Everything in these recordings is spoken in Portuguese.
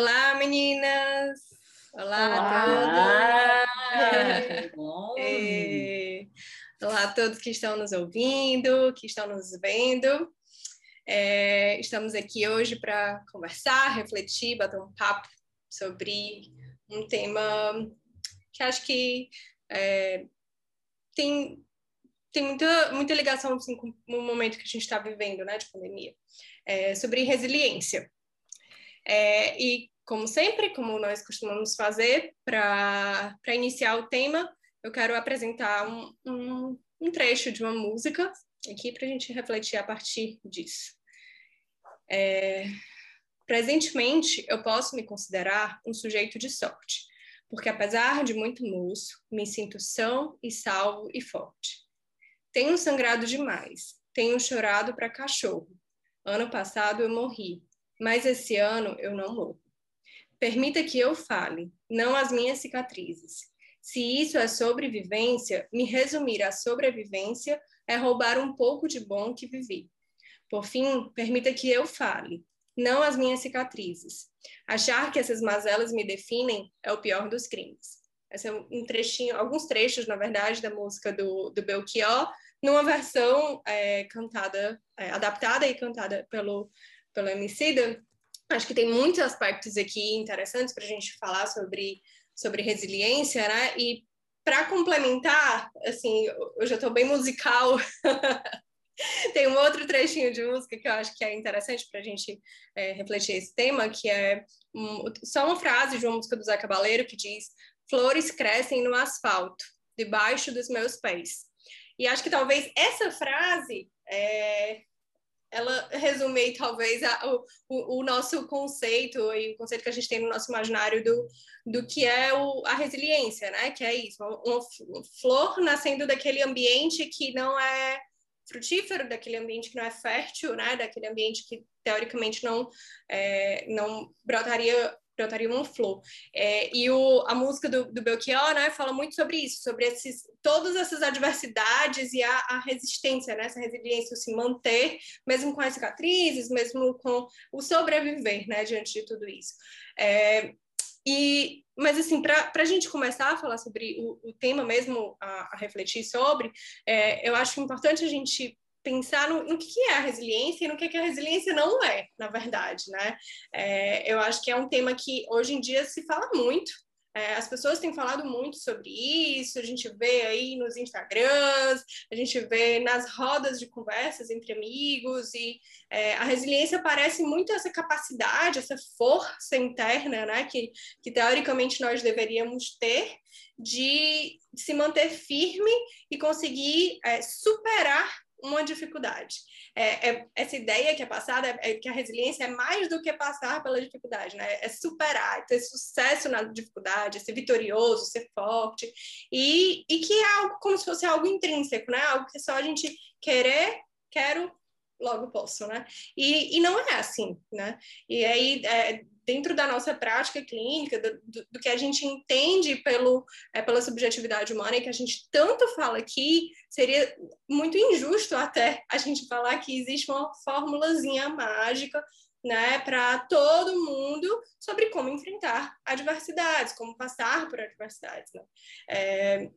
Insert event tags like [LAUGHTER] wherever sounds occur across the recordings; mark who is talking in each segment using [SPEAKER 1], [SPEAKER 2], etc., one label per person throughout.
[SPEAKER 1] Olá, meninas! Olá,
[SPEAKER 2] Olá
[SPEAKER 1] a todos! [LAUGHS] É, Olá a todos que estão nos ouvindo, que estão nos vendo. É, estamos aqui hoje para conversar, refletir, bater um papo sobre um tema que acho que é, tem, tem muita, muita ligação assim, com o momento que a gente está vivendo, né, de pandemia, é, sobre resiliência. É, e, como sempre, como nós costumamos fazer, para iniciar o tema, eu quero apresentar um, um, um trecho de uma música aqui para a gente refletir a partir disso. É, presentemente, eu posso me considerar um sujeito de sorte, porque apesar de muito moço, me sinto são e salvo e forte. Tenho sangrado demais, tenho chorado para cachorro. Ano passado eu morri, mas esse ano eu não morro. Permita que eu fale, não as minhas cicatrizes. Se isso é sobrevivência, me resumir a sobrevivência é roubar um pouco de bom que vivi. Por fim, permita que eu fale, não as minhas cicatrizes. Achar que essas mazelas me definem é o pior dos crimes. Esse é um trechinho, alguns trechos, na verdade, da música do, do Belchior, numa versão é, cantada, é, adaptada e cantada pelo, pelo Emicida, acho que tem muitos aspectos aqui interessantes para a gente falar sobre, sobre resiliência, né? E para complementar, assim, eu já estou bem musical. [LAUGHS] tem um outro trechinho de música que eu acho que é interessante para a gente é, refletir esse tema, que é um, só uma frase de uma música do Zé Cabaleiro que diz: Flores crescem no asfalto, debaixo dos meus pés. E acho que talvez essa frase é, ela resume talvez a, o, o, nosso conceito e o conceito que a gente tem no nosso imaginário do, do que é o, a resiliência, né? Que é isso, uma, flor nascendo daquele ambiente que não é frutífero, daquele ambiente que não é fértil, né? Daquele ambiente que teoricamente não é, não brotaria brotaria uma flor. É, e o, a música do, do Belchior, né, fala muito sobre isso, sobre esses, todas essas adversidades e a, a resistência, né, essa resiliência, se manter, mesmo com as cicatrizes, mesmo com o sobreviver, né, diante de tudo isso. É, e, mas assim, para a gente começar a falar sobre o, o tema mesmo, a, a refletir sobre, é, eu acho importante a gente pensar no, no, que é a resiliência e no que, que a resiliência não é, na verdade, né? É, eu acho que é um tema que hoje em dia se fala muito, é, as pessoas têm falado muito sobre isso, a gente vê aí nos Instagrams, a gente vê nas rodas de conversas entre amigos, e é, a resiliência parece muito essa capacidade, essa força interna, né, que, que teoricamente nós deveríamos ter de se manter firme e conseguir é, superar uma dificuldade. É, é, essa ideia que é passada é, é que a resiliência é mais do que passar pela dificuldade, né? É superar, ter sucesso na dificuldade, ser vitorioso, ser forte, e, e que é algo como se fosse algo intrínseco, né? Algo que só a gente querer, quero, logo posso, né? E, e não é assim, né? E aí, é, dentro da nossa prática clínica, do, do, que a gente entende pelo, é, pela subjetividade humana e que a gente tanto fala aqui, seria muito injusto até a gente falar que existe uma formulazinha mágica né, para todo mundo sobre como enfrentar adversidades, como passar por adversidades. Né? É,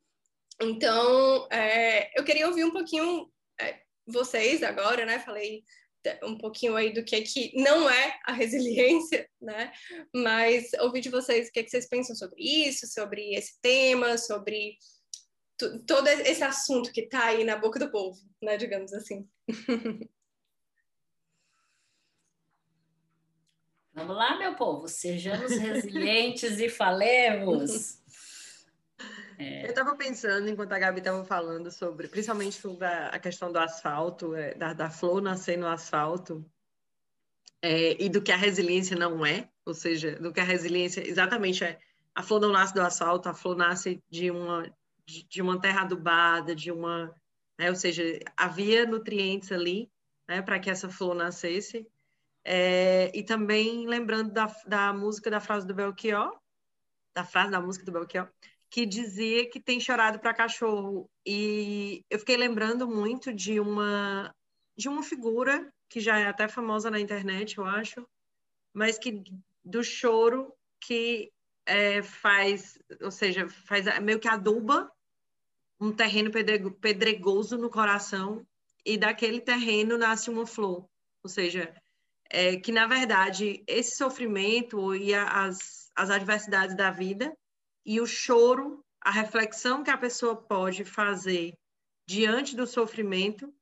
[SPEAKER 1] então, é, eu queria ouvir um pouquinho é, vocês agora, né? Falei um pouquinho aí do que é que não é a resiliência, [LAUGHS] né? Mas ouvir de vocês o que, é que vocês pensam sobre isso, sobre esse tema, sobre todo esse assunto que está aí na boca do povo, né? Digamos assim. [LAUGHS]
[SPEAKER 2] Vamos lá, meu povo, sejamos resilientes e falemos.
[SPEAKER 3] É. Eu estava pensando, enquanto a Gabi estava falando sobre, principalmente sobre a, questão do asfalto, é, da, da, flor nascer no asfalto, é, e do que a resiliência não é, ou seja, do que a resiliência exatamente é. A flor não nasce do asfalto, a flor nasce de uma, de, de uma terra adubada, de uma. Né, ou seja, havia nutrientes ali né, para que essa flor nascesse. É, e também lembrando da, da música da frase do Belchior, da frase da música do Belchior, que dizia que tem chorado para cachorro. E eu fiquei lembrando muito de uma de uma figura que já é até famosa na internet, eu acho, mas que do choro que é, faz, ou seja, faz meio que aduba um terreno pedregoso no coração e daquele terreno nasce uma flor. Ou seja, é, que na verdade esse sofrimento e as, as adversidades da vida e o choro, a reflexão que a pessoa pode fazer diante do sofrimento,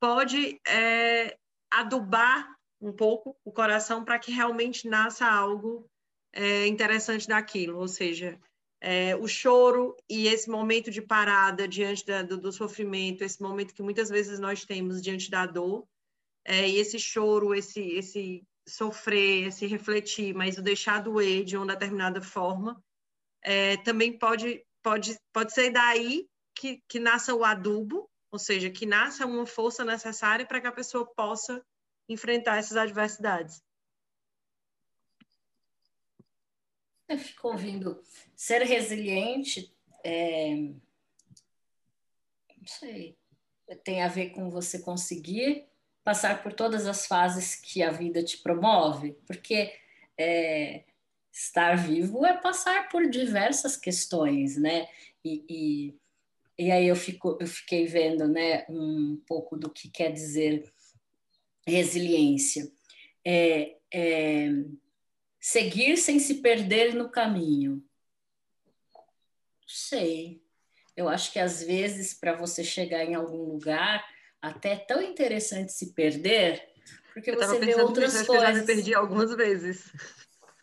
[SPEAKER 3] pode é, adubar um pouco o coração para que realmente nasça algo é, interessante daquilo, ou seja, é, o choro e esse momento de parada diante da, do, do, sofrimento, esse momento que muitas vezes nós temos diante da dor, é, e esse choro, esse, esse sofrer, esse refletir, mas o deixar doer de uma determinada forma, é, também pode, pode, pode ser daí que, que nasça o adubo, ou seja, que nasça uma força necessária para que a pessoa possa enfrentar essas adversidades.
[SPEAKER 2] Eu fico ouvindo ser resiliente, é... não sei, tem a ver com você conseguir passar por todas as fases que a vida te promove, porque é, estar vivo é passar por diversas questões, né? E, e, e, aí eu, fico, eu fiquei vendo né, um pouco do que quer dizer resiliência. É, é, seguir sem se perder no caminho. Sei. Eu acho que às vezes, para você chegar em algum lugar, até é tão interessante se perder, porque eu você vê outras coisas. Eu já
[SPEAKER 3] me perdi algumas vezes.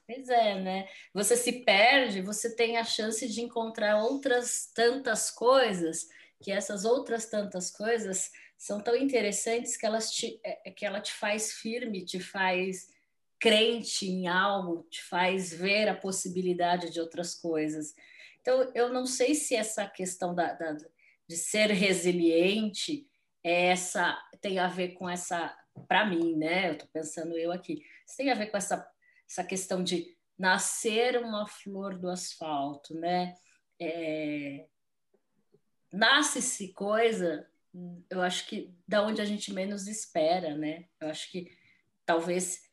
[SPEAKER 2] Pois é, né? Você se perde, você tem a chance de encontrar outras tantas coisas, que essas outras tantas coisas são tão interessantes que elas te, é, é que ela te faz firme, te faz crente em algo, te faz ver a possibilidade de outras coisas. Então, eu não sei se essa questão da, da de ser resiliente é essa tem a ver com essa, para mim, né? Eu estou pensando eu aqui, isso tem a ver com essa essa questão de nascer uma flor do asfalto, né? É, Nasce-se coisa, eu acho que da onde a gente menos espera, né? Eu acho que talvez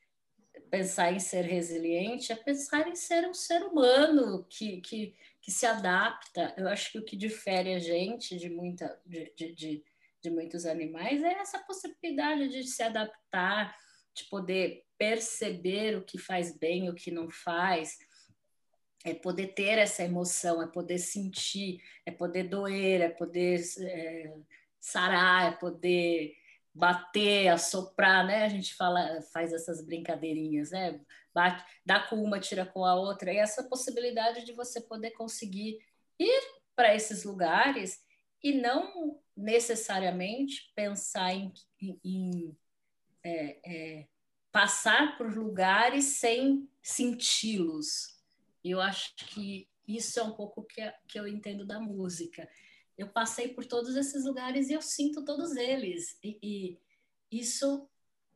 [SPEAKER 2] pensar em ser resiliente é pensar em ser um ser humano que, que, que se adapta. Eu acho que o que difere a gente de, muita, de, de, de, de muitos animais é essa possibilidade de se adaptar, de poder perceber o que faz bem, o que não faz, é poder ter essa emoção, é poder sentir, é poder doer, é poder é, sarar, é poder bater, assoprar, né? A gente fala, faz essas brincadeirinhas, né? Bate, dá com uma, tira com a outra, e essa possibilidade de você poder conseguir ir para esses lugares e não necessariamente pensar em, em, em é, é, passar por lugares sem senti-los. Eu acho que isso é um pouco que, que eu entendo da música. Eu passei por todos esses lugares e eu sinto todos eles. E, e isso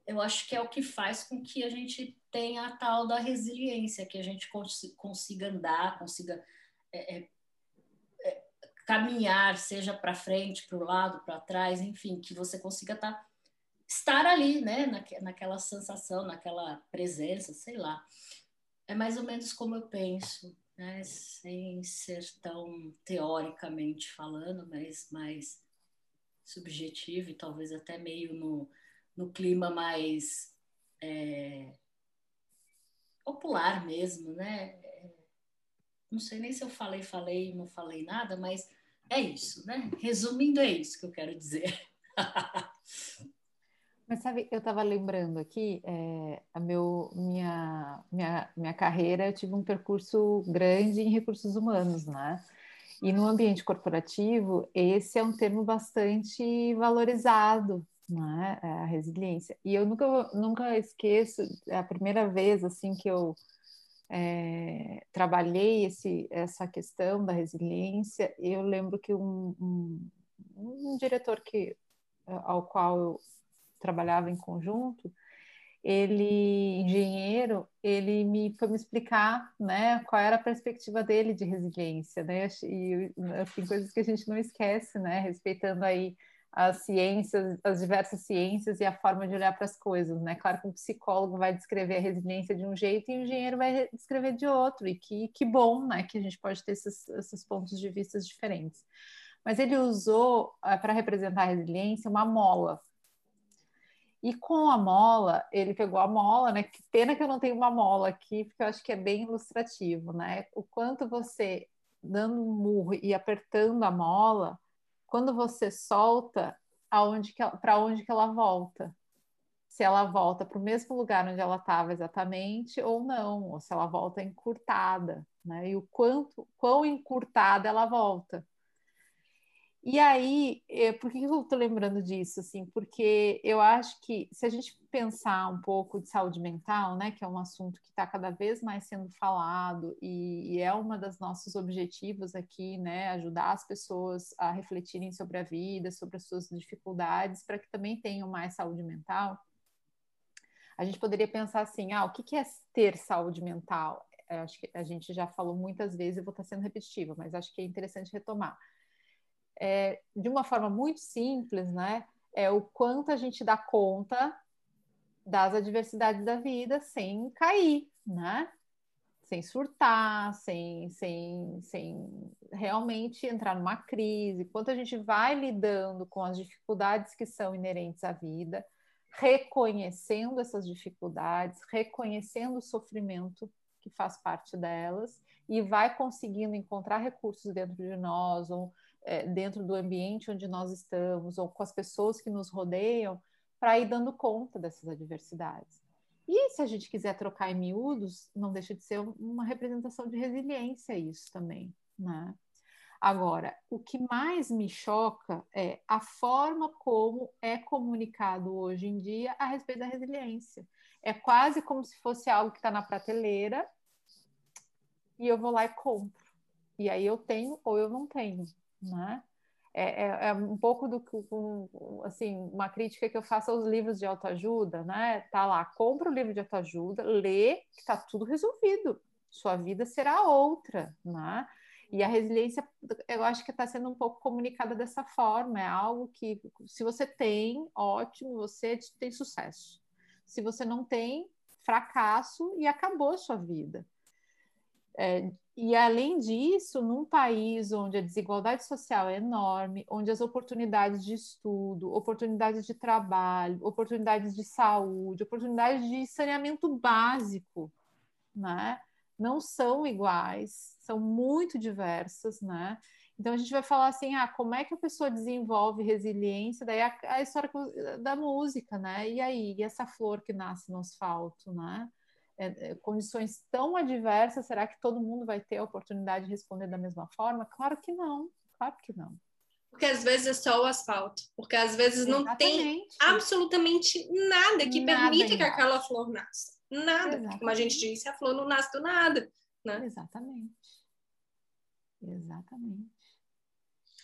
[SPEAKER 2] eu acho que é o que faz com que a gente tenha a tal da resiliência, que a gente cons consiga andar, consiga é, é, é caminhar, seja para frente, para o lado, para trás, enfim, que você consiga estar tá estar ali, né, naque, naquela sensação, naquela presença, sei lá. É mais ou menos como eu penso, né, sem ser tão teoricamente falando, mas mais subjetivo e talvez até meio no, no clima mais é, popular mesmo, né? Não sei nem se eu falei, falei, não falei nada, mas é isso, né? Resumindo, é isso que eu quero dizer. [LAUGHS]
[SPEAKER 4] Mas sabe, eu estava lembrando aqui, é, a meu, minha, minha, minha carreira, eu tive um percurso grande em recursos humanos, né? E no ambiente corporativo, esse é um termo bastante valorizado, né? É a resiliência. E eu nunca, nunca esqueço a primeira vez assim que eu é, trabalhei esse, essa questão da resiliência. Eu lembro que um, um, um diretor que ao qual eu trabalhava em conjunto, ele, engenheiro, ele me foi me explicar, né, qual era a perspectiva dele de resiliência, né, e tem coisas que a gente não esquece, né, respeitando aí as ciências, as diversas ciências e a forma de olhar para as coisas, né? Claro que um psicólogo vai descrever a resiliência de um jeito e um engenheiro vai descrever de outro, e que, que bom, né? Que a gente pode ter esses, esses pontos de vista diferentes. Mas ele usou, uh, para representar a resiliência, uma mola. E com a mola, ele pegou a mola, né? Que pena que eu não tenho uma mola aqui, porque eu acho que é bem ilustrativo, né? O quanto você, dando um murro e apertando a mola, quando você solta, para onde que ela volta? Se ela volta para o mesmo lugar onde ela estava exatamente ou não, ou se ela volta encurtada, né? E o quanto, quão encurtada ela volta. E aí, eh, por que eu estou lembrando disso? Assim, porque eu acho que se a gente pensar um pouco de saúde mental, né, que é um assunto que está cada vez mais sendo falado e, e é um dos nossos objetivos aqui, né, ajudar as pessoas a refletirem sobre a vida, sobre as suas dificuldades, para que também tenham mais saúde mental. A gente poderia pensar assim, ah, o que é ter saúde mental? Eu acho que a gente já falou muitas vezes, eu vou estar sendo repetitiva, mas acho que é interessante retomar é, de uma forma muito simples, né? É o quanto a gente dá conta das adversidades da vida sem cair, né? Sem surtar, sem, sem, sem realmente entrar numa crise, quanto a gente vai lidando com as dificuldades que são inerentes à vida, reconhecendo essas dificuldades, reconhecendo o sofrimento que faz parte delas e vai conseguindo encontrar recursos dentro de nós, ou é, dentro do ambiente onde nós estamos, ou com as pessoas que nos rodeiam, para ir dando conta dessas adversidades. E se a gente quiser trocar em miúdos, não deixa de ser uma representação de resiliência isso também, né? Agora, o que mais me choca é a forma como é comunicado hoje em dia a respeito da resiliência. É quase como se fosse algo que está na prateleira e eu vou lá e compro. E aí eu tenho ou eu não tenho né? É, é, é, um pouco do que, assim, uma crítica que eu faço aos livros de autoajuda, né? Tá lá, compra o livro de autoajuda, lê, que tá tudo resolvido. Sua vida será outra, né? E a resiliência, eu acho que está sendo um pouco comunicada dessa forma. É algo que, se você tem, ótimo, você tem sucesso. Se você não tem, fracasso e acabou a sua vida. É, e além disso, num país onde a desigualdade social é enorme, onde as oportunidades de estudo, oportunidades de trabalho, oportunidades de saúde, oportunidades de saneamento básico, né, não são iguais, são muito diversas, né? Então a gente vai falar assim, ah, como é que a pessoa desenvolve resiliência? Daí a, a história da música, né? E aí, e essa flor que nasce no asfalto, né? É, é, condições tão adversas, será que todo mundo vai ter a oportunidade de responder da mesma forma? Claro que não, claro que não.
[SPEAKER 1] Porque às vezes é só o asfalto, porque às vezes Exatamente. não tem absolutamente nada que nada permita que aquela flor nasça. Nada. Exatamente. Como a gente disse, a flor não nasce do nada. Né?
[SPEAKER 4] Exatamente. Exatamente.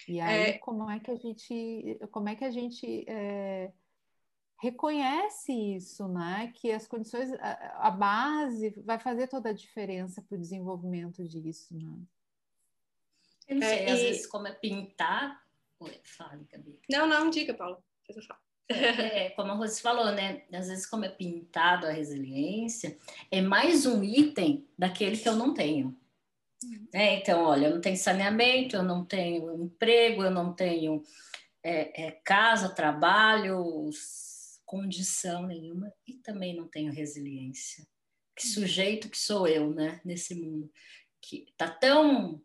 [SPEAKER 4] E aí, é... como é que a gente, como é que a gente é, reconhece isso, né? Que as condições, a, a base vai fazer toda a diferença para o desenvolvimento disso, né?
[SPEAKER 2] Eu não sei, é, às e... vezes como é pintar. Oi, fale, Gabi.
[SPEAKER 1] Não, não, diga, Paulo. eu falo.
[SPEAKER 2] É, é, como a Rose falou, né? Às vezes, como é pintado a resiliência, é mais um item daquele que eu não tenho. É, então, olha, eu não tenho saneamento, eu não tenho emprego, eu não tenho é, é casa, trabalho, condição nenhuma e também não tenho resiliência. Que uhum. sujeito que sou eu, né, nesse mundo que tá tão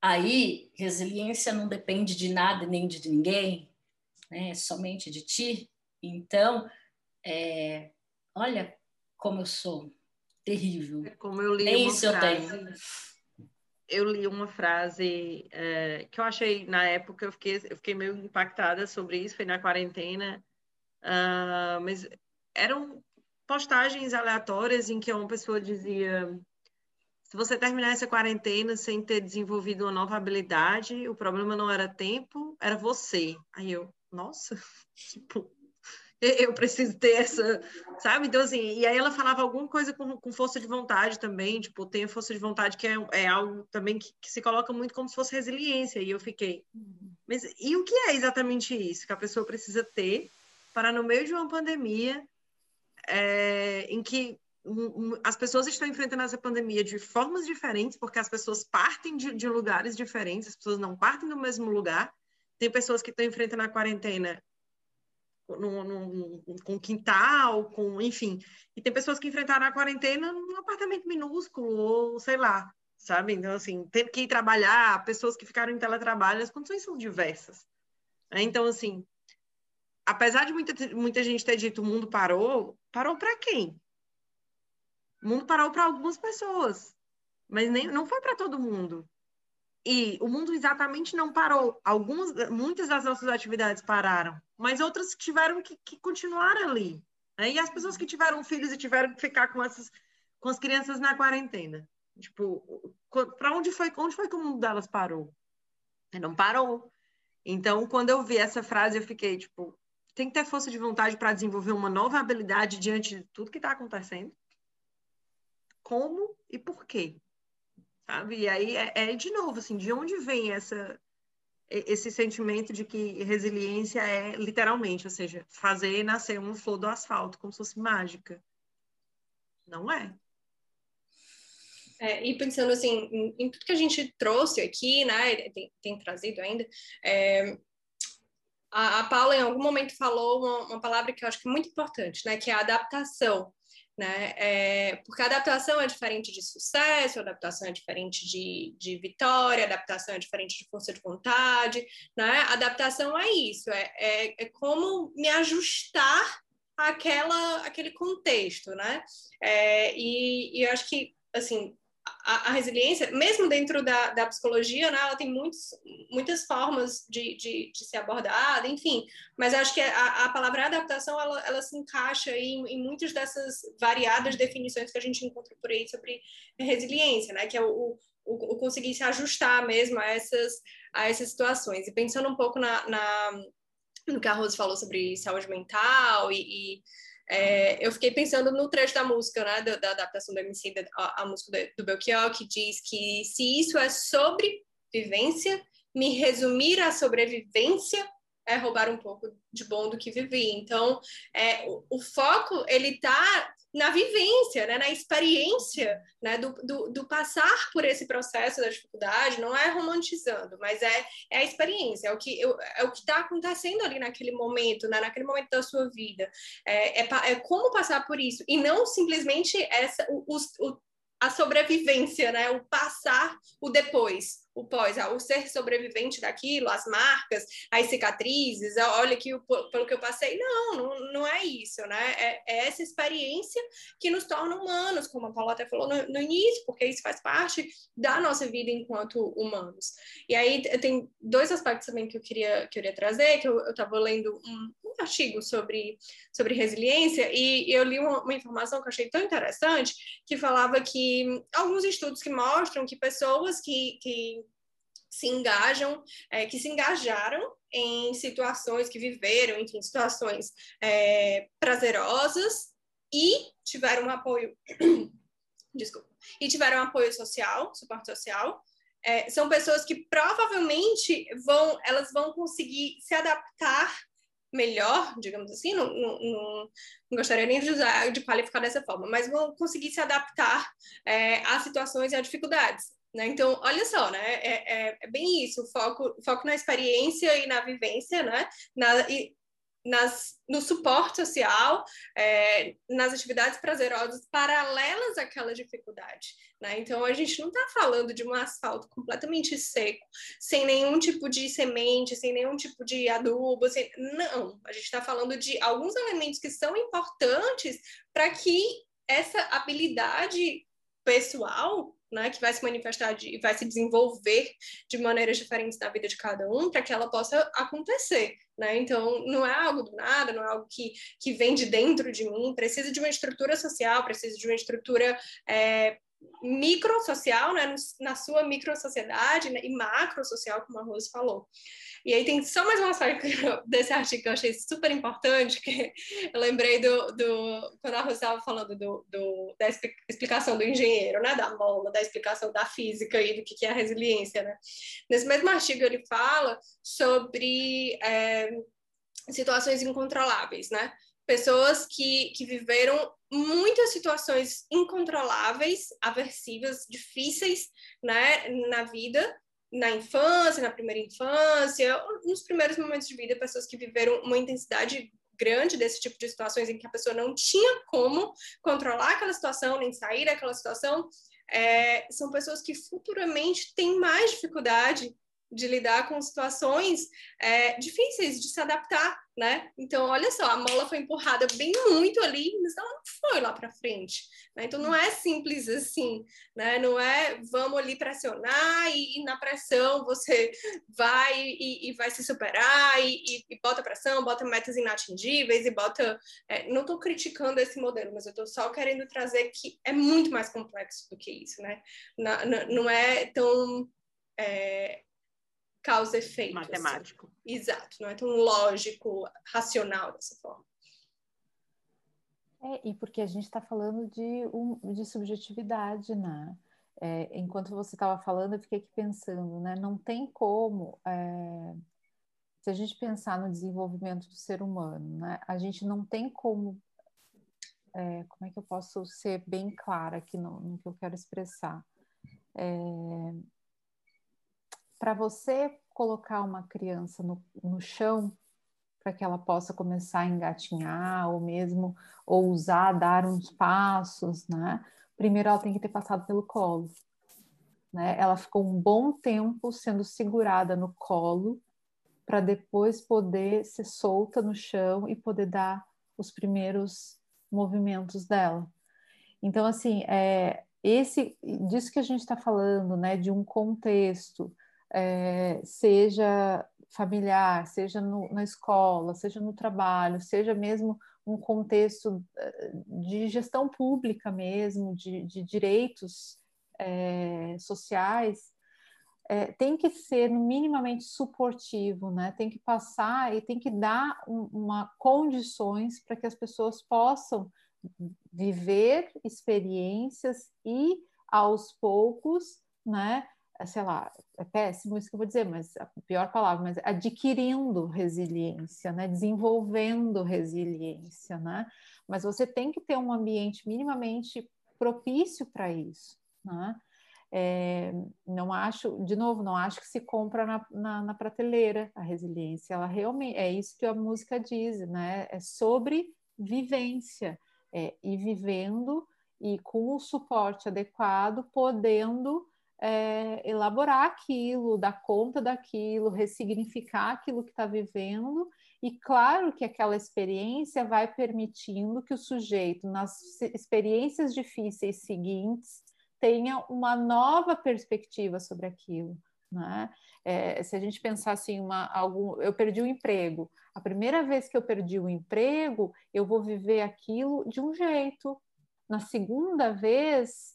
[SPEAKER 2] aí, resiliência não depende de nada nem de ninguém, né, é somente de ti. Então, é, olha como eu sou terrível. É
[SPEAKER 3] como eu li Nem uma isso frase, eu tenho. Eu li uma frase é, que eu achei na época eu fiquei eu fiquei meio impactada sobre isso, foi na quarentena Uh, mas eram postagens aleatórias em que uma pessoa dizia: se você terminar essa quarentena sem ter desenvolvido uma nova habilidade, o problema não era tempo, era você. Aí eu, nossa, [LAUGHS] tipo, eu preciso ter essa, sabe? Então, assim, e aí ela falava alguma coisa com, com força de vontade também, tipo, tem força de vontade que é, é algo também que, que, se coloca muito como se fosse resiliência, e eu fiquei, mas e o que é exatamente isso que a pessoa precisa ter para, no meio de uma pandemia, é, em que as pessoas estão enfrentando essa pandemia de formas diferentes, porque as pessoas partem de, de lugares diferentes, as pessoas não partem do mesmo lugar, tem pessoas que estão enfrentando a quarentena no, no, com quintal, com enfim. E tem pessoas que enfrentaram a quarentena num apartamento minúsculo, ou sei lá, sabe? Então, assim, tendo que ir trabalhar, pessoas que ficaram em teletrabalho, as condições são diversas. Né? Então, assim, apesar de muita, muita gente ter dito o mundo parou, parou para quem? O mundo parou para algumas pessoas, mas nem, não foi para todo mundo. E o mundo exatamente não parou. Algumas, muitas das nossas atividades pararam, mas outras tiveram que, que continuar ali. Né? E as pessoas que tiveram filhos e tiveram que ficar com essas com as crianças na quarentena. Tipo, para onde foi, onde foi que o mundo delas parou? Não parou. Então, quando eu vi essa frase, eu fiquei tipo, tem que ter força de vontade para desenvolver uma nova habilidade diante de tudo que está acontecendo. Como e por quê? sabe? E aí é, é, de novo assim, de onde vem essa esse sentimento de que resiliência é literalmente, ou seja, fazer nascer uma flor do asfalto como se fosse mágica. Não é.
[SPEAKER 1] É, e pensando assim, em, em, tudo que a gente trouxe aqui, né, tem, tem trazido ainda, é, a, a, Paula em algum momento falou uma, uma, palavra que eu acho que é muito importante, né, que é a adaptação né? É, porque a adaptação é diferente de sucesso, adaptação é diferente de, de vitória, adaptação é diferente de força de vontade, né? Adaptação é isso, é, é, é como me ajustar àquela, àquele contexto, né? É, e, e eu acho que, assim, a, a, resiliência, mesmo dentro da, da psicologia, né, ela tem muitos, muitas formas de, de, de, ser abordada, enfim, mas acho que a, a palavra adaptação, ela, ela se encaixa em, em muitas dessas variadas definições que a gente encontra por aí sobre resiliência, né, que é o, o, o conseguir se ajustar mesmo a essas, a essas situações. E pensando um pouco na, na no que a Rose falou sobre saúde mental e, e é, eu fiquei pensando no trecho da música, né, da, da adaptação do MC, da, a, música do, do Belchior, que diz que se isso é sobrevivência, me resumir a sobrevivência é roubar um pouco de bom do que vivi. Então, é, o, o foco, ele está na vivência, né, na experiência, né, do, do, do, passar por esse processo da dificuldade, não é romantizando, mas é, é a experiência, é o que é está acontecendo ali naquele momento, né, naquele momento da sua vida, é, é, é, como passar por isso e não simplesmente essa o, o, a sobrevivência, né, o passar o depois, o pós, ah, o ser sobrevivente daquilo, as marcas, as cicatrizes, ah, olha aqui pelo que eu passei. Não, não, não é isso, né? É, é, essa experiência que nos torna humanos, como a Paula até falou no, no, início, porque isso faz parte da nossa vida enquanto humanos. E aí tem dois aspectos também que eu queria, queria trazer, que eu estava lendo um, artigo sobre, sobre resiliência e eu li uma, uma informação que eu achei tão interessante, que falava que alguns estudos que mostram que pessoas que, que se engajam, é, que se engajaram em situações que viveram, enfim, situações é, prazerosas e tiveram um apoio, [CLEARS THROAT] desculpa, e tiveram apoio social, suporte social. É, são pessoas que provavelmente vão, elas vão conseguir se adaptar melhor, digamos assim, não, não, não, gostaria nem de usar, de qualificar dessa forma, mas vão conseguir se adaptar é, a situações e a dificuldades. Né? Então, olha só, né? É, é, é, bem isso, foco, foco na experiência e na vivência, né? Na, e, nas, no suporte social, é, nas atividades prazerosas paralelas àquela dificuldade. Né? Então, a gente não está falando de um asfalto completamente seco, sem nenhum tipo de semente, sem nenhum tipo de adubo. Sem... Não, a gente está falando de alguns elementos que são importantes para que essa habilidade pessoal né, que vai se manifestar e vai se desenvolver de maneiras diferentes na vida de cada um para que ela possa acontecer. Né? Então, não é algo do nada, não é algo que, que vem de dentro de mim, precisa de uma estrutura social, precisa de uma estrutura é, microsocial, né, na sua microsociedade né, e macrosocial, como a Rose falou. E aí tem só mais uma história desse artigo que eu achei super importante, que eu lembrei do, do quando a Rose estava falando do, do, da explicação do engenheiro, né, da mola, da explicação da física e do que, que é a resiliência, né. Nesse mesmo artigo ele fala sobre é, situações incontroláveis, né, pessoas que, que viveram muitas situações incontroláveis, aversivas, difíceis né, na vida, na infância, na primeira infância, nos primeiros momentos de vida, pessoas que viveram uma intensidade grande desse tipo de situações em que a pessoa não tinha como controlar aquela situação, nem sair daquela situação, é, são pessoas que futuramente têm mais dificuldade de lidar com situações é, difíceis de se adaptar, né? Então, olha só, a mola foi empurrada bem muito ali, mas ela não foi lá para frente. Né? Então, não é simples assim, né? Não é vamos ali pressionar e, e na pressão você vai e, e vai se superar e, e, bota pressão, bota metas inatingíveis e bota. É, não estou criticando esse modelo, mas eu estou só querendo trazer que é muito mais complexo do que isso, né? Na, na, não é tão é, causa-efeito.
[SPEAKER 3] Matemático.
[SPEAKER 1] Assim. Exato, não é tão lógico, racional dessa forma.
[SPEAKER 4] É, e porque a gente está falando de, um, de subjetividade, né? É, enquanto você estava falando, eu fiquei aqui pensando, né? Não tem como, é, se a gente pensar no desenvolvimento do ser humano, né? A gente não tem como, é, como é que eu posso ser bem clara aqui no, no que eu quero expressar? Para você colocar uma criança no, no chão para que ela possa começar a engatinhar ou mesmo ousar dar uns passos, né? Primeiro ela tem que ter passado pelo colo, né? Ela ficou um bom tempo sendo segurada no colo para depois poder ser solta no chão e poder dar os primeiros movimentos dela. Então, assim, é, esse disso que a gente está falando, né? De um contexto, é, seja familiar, seja no, na escola, seja no trabalho, seja mesmo um contexto eh, de gestão pública mesmo, de, de direitos é, sociais, é, tem que ser minimamente suportivo, né? Tem que passar e tem que dar um, uma condições para que as pessoas possam viver experiências e aos poucos, né? Sei lá, é péssimo isso que eu vou dizer, mas a pior palavra, mas adquirindo resiliência, né? desenvolvendo resiliência, né? Mas você tem que ter um ambiente minimamente propício para isso, né? É, não acho, de novo, não acho que se compra na, na, na, prateleira a resiliência. Ela realmente é isso que a música diz, né? É sobre vivência é, e vivendo e com o suporte adequado, podendo é, elaborar aquilo, dar conta daquilo, ressignificar aquilo que está vivendo, e claro que aquela experiência vai permitindo que o sujeito, nas experiências difíceis seguintes, tenha uma nova perspectiva sobre aquilo. Né? É, se a gente pensar assim, uma, algum, eu perdi o emprego. A primeira vez que eu perdi o emprego, eu vou viver aquilo de um jeito. Na segunda vez,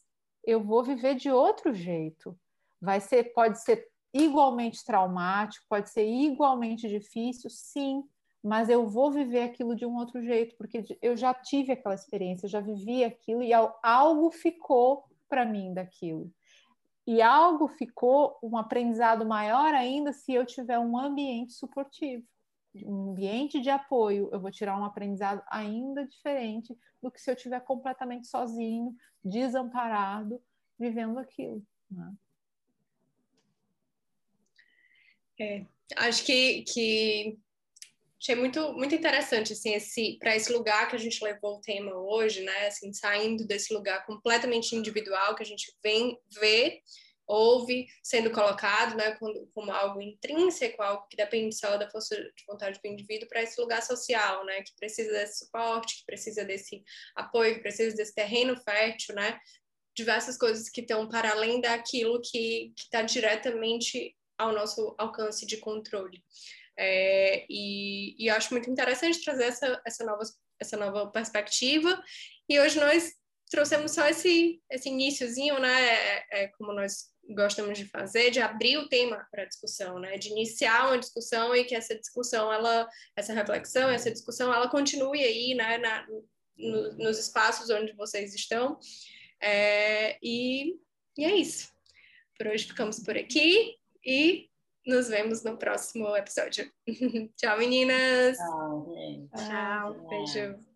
[SPEAKER 4] eu vou viver de outro jeito. Vai ser, pode ser igualmente traumático, pode ser igualmente difícil, sim, mas eu vou viver aquilo de um outro jeito, porque eu já tive aquela experiência, já vivi aquilo e algo ficou para mim daquilo. E algo ficou um aprendizado maior ainda se eu tiver um ambiente suportivo, um ambiente de apoio. Eu vou tirar um aprendizado ainda diferente do que se eu estiver completamente sozinho, desamparado, vivendo aquilo. Né?
[SPEAKER 1] É, acho que, que achei muito, muito interessante assim, esse, para esse lugar que a gente levou o tema hoje, né? Assim, saindo desse lugar completamente individual que a gente vem ver ouve sendo colocado né, como, como, algo intrínseco, algo que depende só da força de vontade do indivíduo, para esse lugar social, né, que precisa desse suporte, que precisa desse apoio, que precisa desse terreno fértil, né, diversas coisas que estão para além daquilo que está diretamente ao nosso alcance de controle. É, e, e acho muito interessante trazer essa, essa, nova, essa nova perspectiva. E hoje nós trouxemos só esse, esse iníciozinho, né? É, é, como nós gostamos de fazer, de abrir o tema para discussão, né? De iniciar uma discussão e que essa discussão, ela, essa reflexão, essa discussão, ela continue aí, né? Na, no, nos espaços onde vocês estão. É, e, e é isso. Por hoje ficamos por aqui e nos vemos no próximo episódio. [LAUGHS] Tchau, meninas.
[SPEAKER 2] Tchau, gente.
[SPEAKER 1] Tchau. Beijo.